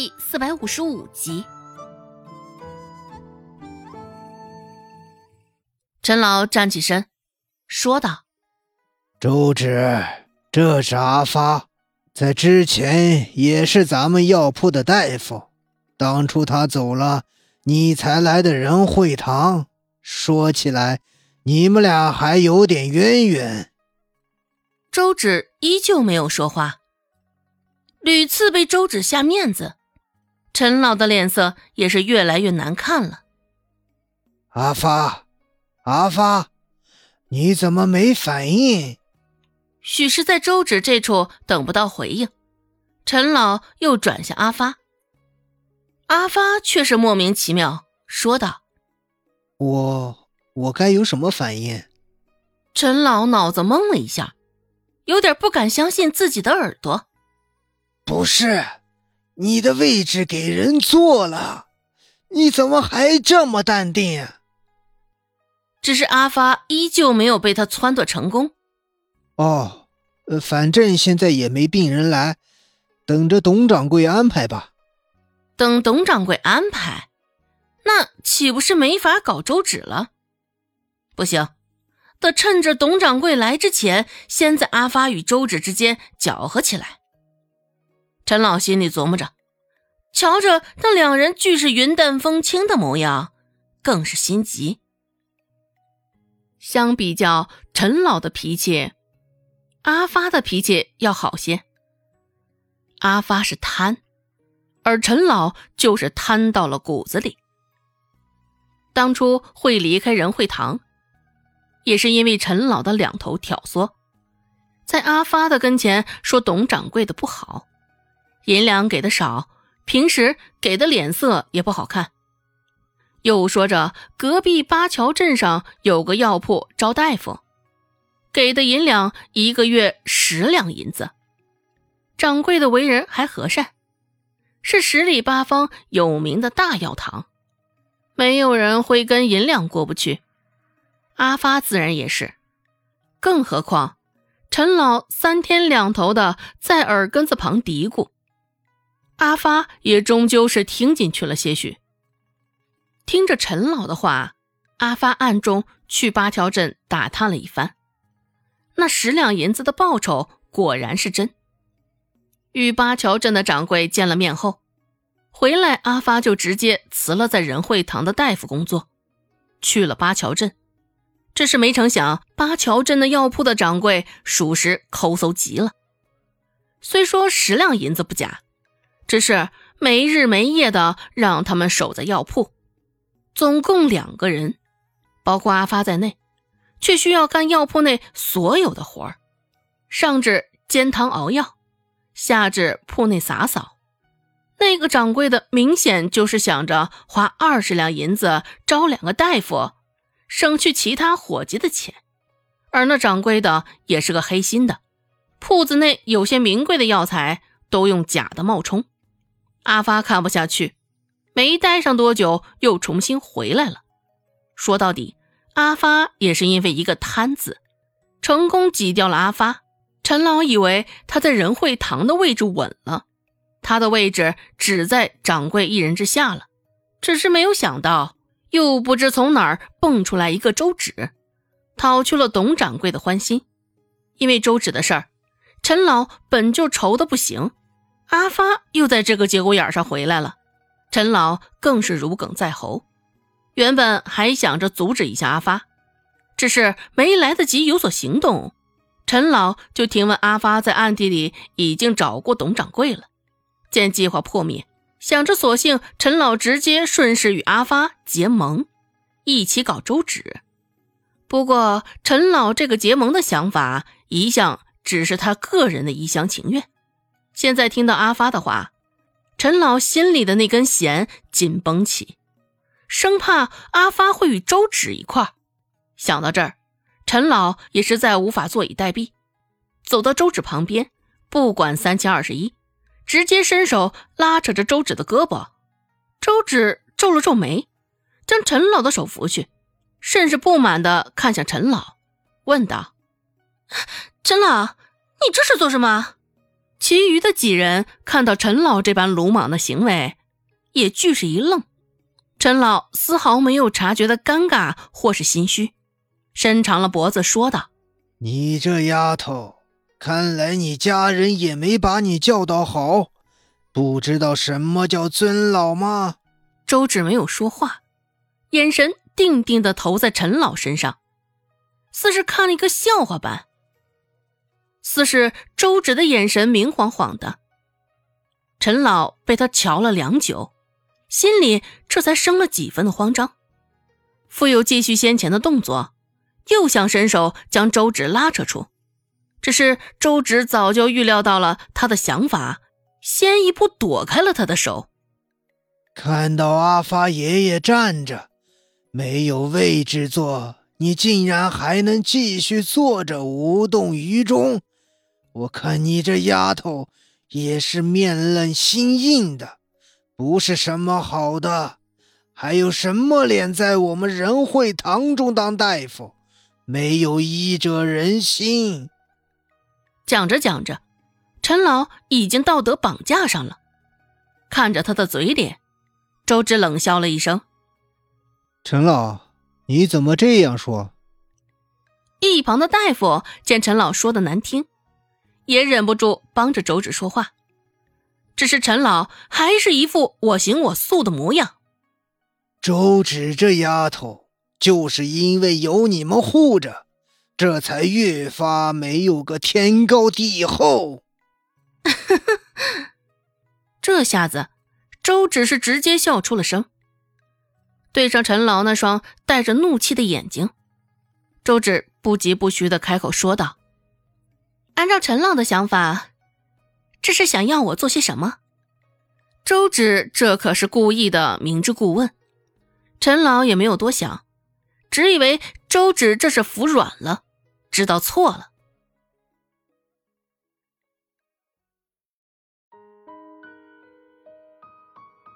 第四百五十五集。陈老站起身，说道：“周芷，这是阿发，在之前也是咱们药铺的大夫。当初他走了，你才来的仁惠堂。说起来，你们俩还有点渊源。”周芷依旧没有说话，屡次被周芷下面子，陈老的脸色也是越来越难看了。阿发。阿发，你怎么没反应？许是在周芷这处等不到回应，陈老又转向阿发。阿发却是莫名其妙，说道：“我我该有什么反应？”陈老脑子懵了一下，有点不敢相信自己的耳朵。不是，你的位置给人坐了，你怎么还这么淡定？只是阿发依旧没有被他撺掇成功。哦，呃，反正现在也没病人来，等着董掌柜安排吧。等董掌柜安排，那岂不是没法搞周芷了？不行，得趁着董掌柜来之前，先在阿发与周芷之间搅和起来。陈老心里琢磨着，瞧着那两人俱是云淡风轻的模样，更是心急。相比较陈老的脾气，阿发的脾气要好些。阿发是贪，而陈老就是贪到了骨子里。当初会离开仁惠堂，也是因为陈老的两头挑唆，在阿发的跟前说董掌柜的不好，银两给的少，平时给的脸色也不好看。又说着，隔壁八桥镇上有个药铺招大夫，给的银两一个月十两银子。掌柜的为人还和善，是十里八方有名的大药堂，没有人会跟银两过不去。阿发自然也是，更何况陈老三天两头的在耳根子旁嘀咕，阿发也终究是听进去了些许。听着陈老的话，阿发暗中去八条镇打探了一番，那十两银子的报酬果然是真。与八桥镇的掌柜见了面后，回来阿发就直接辞了在仁惠堂的大夫工作，去了八桥镇。只是没成想，八桥镇的药铺的掌柜属实抠搜极了。虽说十两银子不假，只是没日没夜的让他们守在药铺。总共两个人，包括阿发在内，却需要干药铺内所有的活儿，上至煎汤熬药，下至铺内洒扫。那个掌柜的明显就是想着花二十两银子招两个大夫，省去其他伙计的钱。而那掌柜的也是个黑心的，铺子内有些名贵的药材都用假的冒充。阿发看不下去。没待上多久，又重新回来了。说到底，阿发也是因为一个贪字，成功挤掉了阿发。陈老以为他在仁惠堂的位置稳了，他的位置只在掌柜一人之下了。只是没有想到，又不知从哪儿蹦出来一个周芷，讨去了董掌柜的欢心。因为周芷的事儿，陈老本就愁得不行，阿发又在这个节骨眼上回来了。陈老更是如鲠在喉，原本还想着阻止一下阿发，只是没来得及有所行动，陈老就听闻阿发在暗地里已经找过董掌柜了。见计划破灭，想着索性陈老直接顺势与阿发结盟，一起搞周芷。不过陈老这个结盟的想法一向只是他个人的一厢情愿，现在听到阿发的话。陈老心里的那根弦紧绷起，生怕阿发会与周芷一块想到这儿，陈老也实在无法坐以待毙，走到周芷旁边，不管三七二十一，直接伸手拉扯着周芷的胳膊。周芷皱了皱眉，将陈老的手扶去，甚是不满地看向陈老，问道：“陈老，你这是做什么？”其余的几人看到陈老这般鲁莽的行为，也俱是一愣。陈老丝毫没有察觉的尴尬或是心虚，伸长了脖子说道：“你这丫头，看来你家人也没把你教导好，不知道什么叫尊老吗？”周芷没有说话，眼神定定的投在陈老身上，似是看了一个笑话般。似是周芷的眼神明晃晃的，陈老被他瞧了良久。心里这才生了几分的慌张，复又继续先前的动作，又想伸手将周芷拉扯出。只是周芷早就预料到了他的想法，先一步躲开了他的手。看到阿发爷爷站着，没有位置坐，你竟然还能继续坐着无动于衷，我看你这丫头也是面冷心硬的。不是什么好的，还有什么脸在我们仁惠堂中当大夫？没有医者仁心。讲着讲着，陈老已经道德绑架上了。看着他的嘴脸，周芷冷笑了一声：“陈老，你怎么这样说？”一旁的大夫见陈老说的难听，也忍不住帮着周芷说话。只是陈老还是一副我行我素的模样。周芷这丫头，就是因为有你们护着，这才越发没有个天高地厚。这下子，周芷是直接笑出了声，对上陈老那双带着怒气的眼睛，周芷不疾不徐的开口说道：“按照陈老的想法。”这是想要我做些什么？周芷这可是故意的明知故问，陈老也没有多想，只以为周芷这是服软了，知道错了。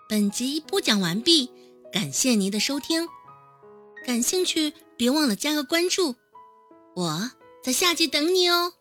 本集播讲完毕，感谢您的收听，感兴趣别忘了加个关注，我在下集等你哦。